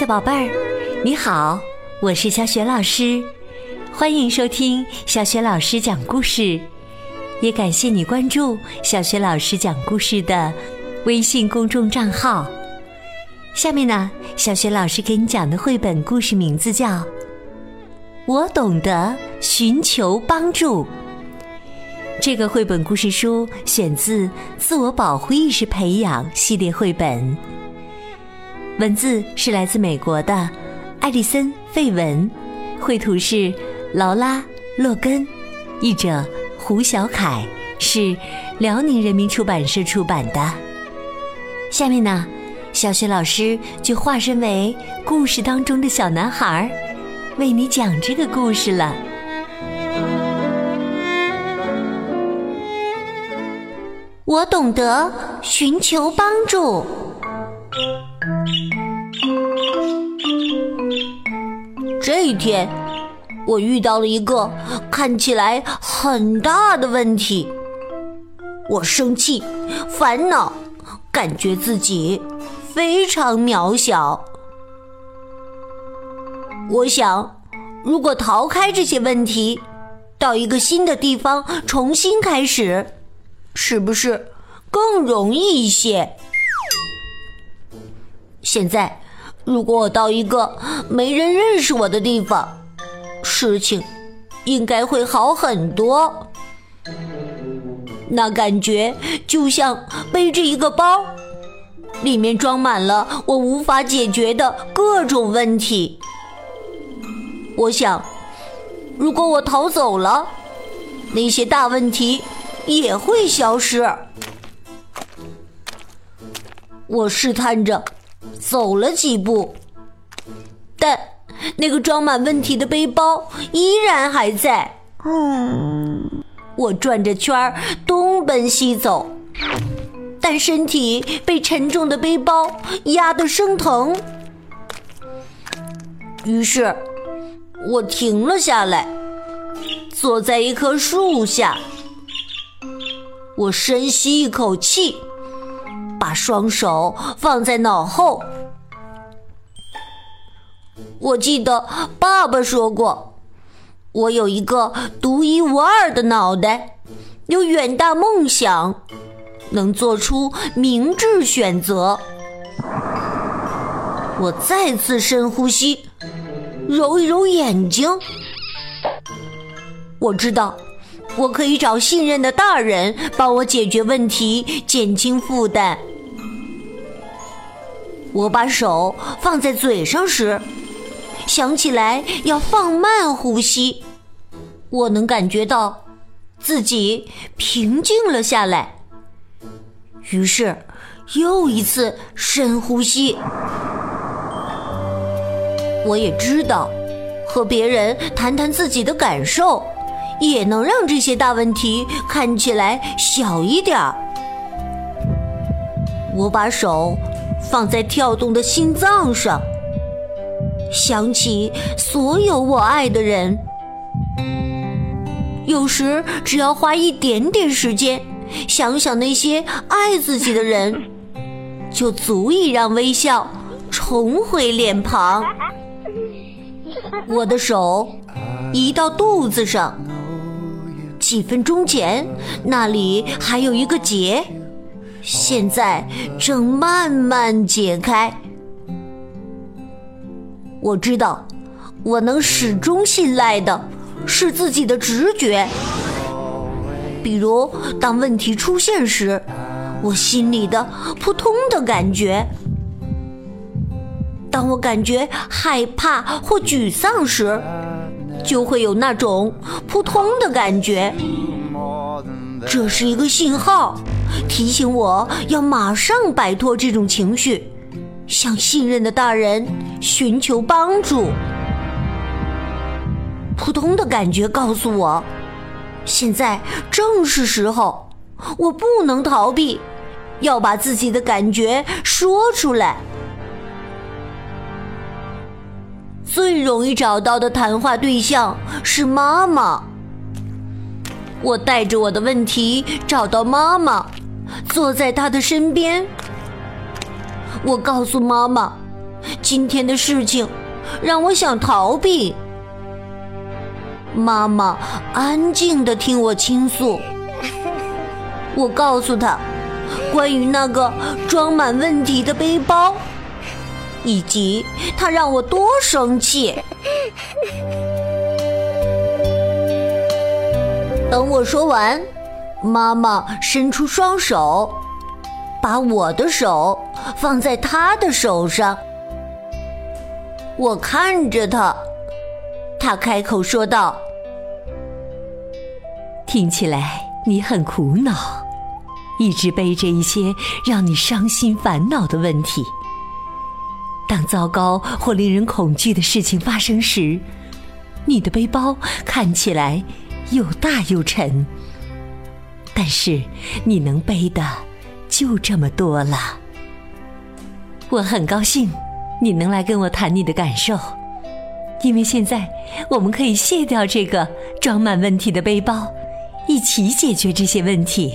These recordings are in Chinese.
的宝贝儿，你好，我是小雪老师，欢迎收听小雪老师讲故事，也感谢你关注小雪老师讲故事的微信公众账号。下面呢，小雪老师给你讲的绘本故事名字叫《我懂得寻求帮助》。这个绘本故事书选自《自我保护意识培养》系列绘本。文字是来自美国的艾丽森·费文，绘图是劳拉·洛根，译者胡小凯，是辽宁人民出版社出版的。下面呢，小雪老师就化身为故事当中的小男孩，为你讲这个故事了。我懂得寻求帮助。这一天，我遇到了一个看起来很大的问题。我生气、烦恼，感觉自己非常渺小。我想，如果逃开这些问题，到一个新的地方重新开始，是不是更容易一些？现在。如果我到一个没人认识我的地方，事情应该会好很多。那感觉就像背着一个包，里面装满了我无法解决的各种问题。我想，如果我逃走了，那些大问题也会消失。我试探着。走了几步，但那个装满问题的背包依然还在。嗯，我转着圈儿东奔西走，但身体被沉重的背包压得生疼。于是，我停了下来，坐在一棵树下。我深吸一口气。把双手放在脑后。我记得爸爸说过，我有一个独一无二的脑袋，有远大梦想，能做出明智选择。我再次深呼吸，揉一揉眼睛。我知道，我可以找信任的大人帮我解决问题，减轻负担。我把手放在嘴上时，想起来要放慢呼吸。我能感觉到自己平静了下来。于是又一次深呼吸。我也知道，和别人谈谈自己的感受，也能让这些大问题看起来小一点儿。我把手。放在跳动的心脏上，想起所有我爱的人。有时只要花一点点时间，想想那些爱自己的人，就足以让微笑重回脸庞。我的手移到肚子上，几分钟前那里还有一个结。现在正慢慢解开。我知道，我能始终信赖的是自己的直觉。比如，当问题出现时，我心里的扑通的感觉；当我感觉害怕或沮丧时，就会有那种扑通的感觉。这是一个信号。提醒我要马上摆脱这种情绪，向信任的大人寻求帮助。扑通的感觉告诉我，现在正是时候，我不能逃避，要把自己的感觉说出来。最容易找到的谈话对象是妈妈。我带着我的问题找到妈妈。坐在他的身边，我告诉妈妈：“今天的事情让我想逃避。妈妈安静的听我倾诉，我告诉她关于那个装满问题的背包，以及他让我多生气。等我说完，妈妈伸出双手，把我的手放在她的手上。我看着她。他开口说道：“听起来你很苦恼，一直背着一些让你伤心烦恼的问题。当糟糕或令人恐惧的事情发生时，你的背包看起来又大又沉。但是你能背的就这么多了。我很高兴你能来跟我谈你的感受。”因为现在我们可以卸掉这个装满问题的背包，一起解决这些问题。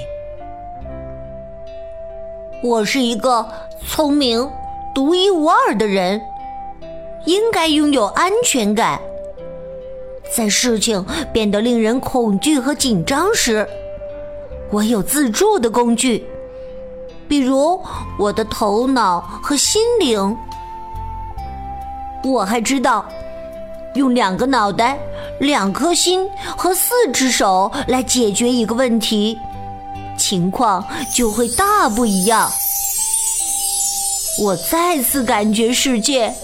我是一个聪明、独一无二的人，应该拥有安全感。在事情变得令人恐惧和紧张时，我有自助的工具，比如我的头脑和心灵。我还知道。用两个脑袋、两颗心和四只手来解决一个问题，情况就会大不一样。我再次感觉世界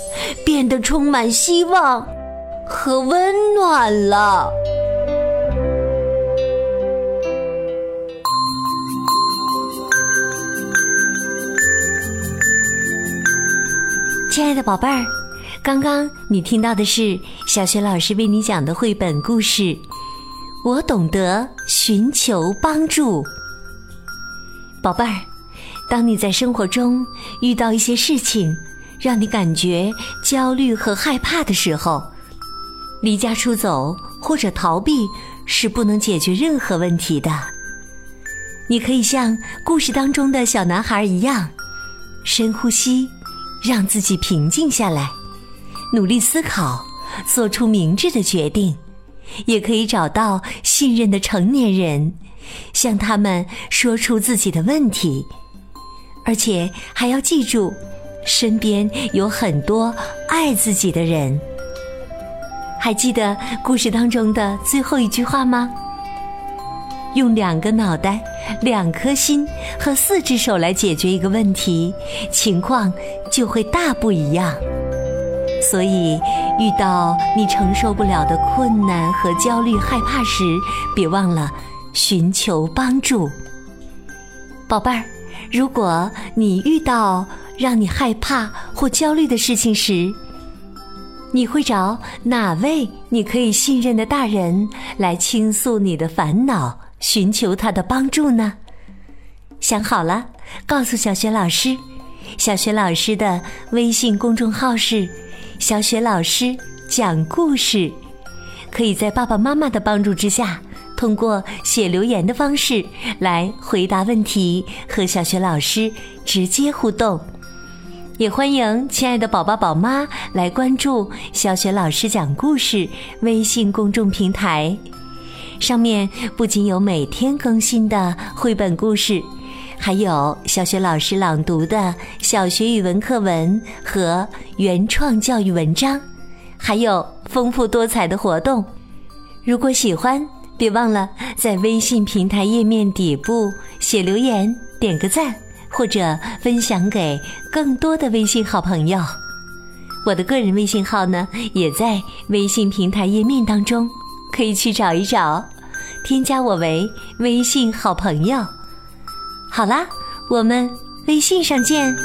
变得充满希望和温暖了。亲爱的宝贝儿。刚刚你听到的是小学老师为你讲的绘本故事《我懂得寻求帮助》。宝贝儿，当你在生活中遇到一些事情，让你感觉焦虑和害怕的时候，离家出走或者逃避是不能解决任何问题的。你可以像故事当中的小男孩一样，深呼吸，让自己平静下来。努力思考，做出明智的决定，也可以找到信任的成年人，向他们说出自己的问题，而且还要记住，身边有很多爱自己的人。还记得故事当中的最后一句话吗？用两个脑袋、两颗心和四只手来解决一个问题，情况就会大不一样。所以，遇到你承受不了的困难和焦虑、害怕时，别忘了寻求帮助。宝贝儿，如果你遇到让你害怕或焦虑的事情时，你会找哪位你可以信任的大人来倾诉你的烦恼，寻求他的帮助呢？想好了，告诉小雪老师。小雪老师的微信公众号是。小雪老师讲故事，可以在爸爸妈妈的帮助之下，通过写留言的方式来回答问题，和小雪老师直接互动。也欢迎亲爱的宝宝宝妈来关注小雪老师讲故事微信公众平台，上面不仅有每天更新的绘本故事。还有小学老师朗读的小学语文课文和原创教育文章，还有丰富多彩的活动。如果喜欢，别忘了在微信平台页面底部写留言、点个赞，或者分享给更多的微信好朋友。我的个人微信号呢，也在微信平台页面当中，可以去找一找，添加我为微信好朋友。好啦，我们微信上见。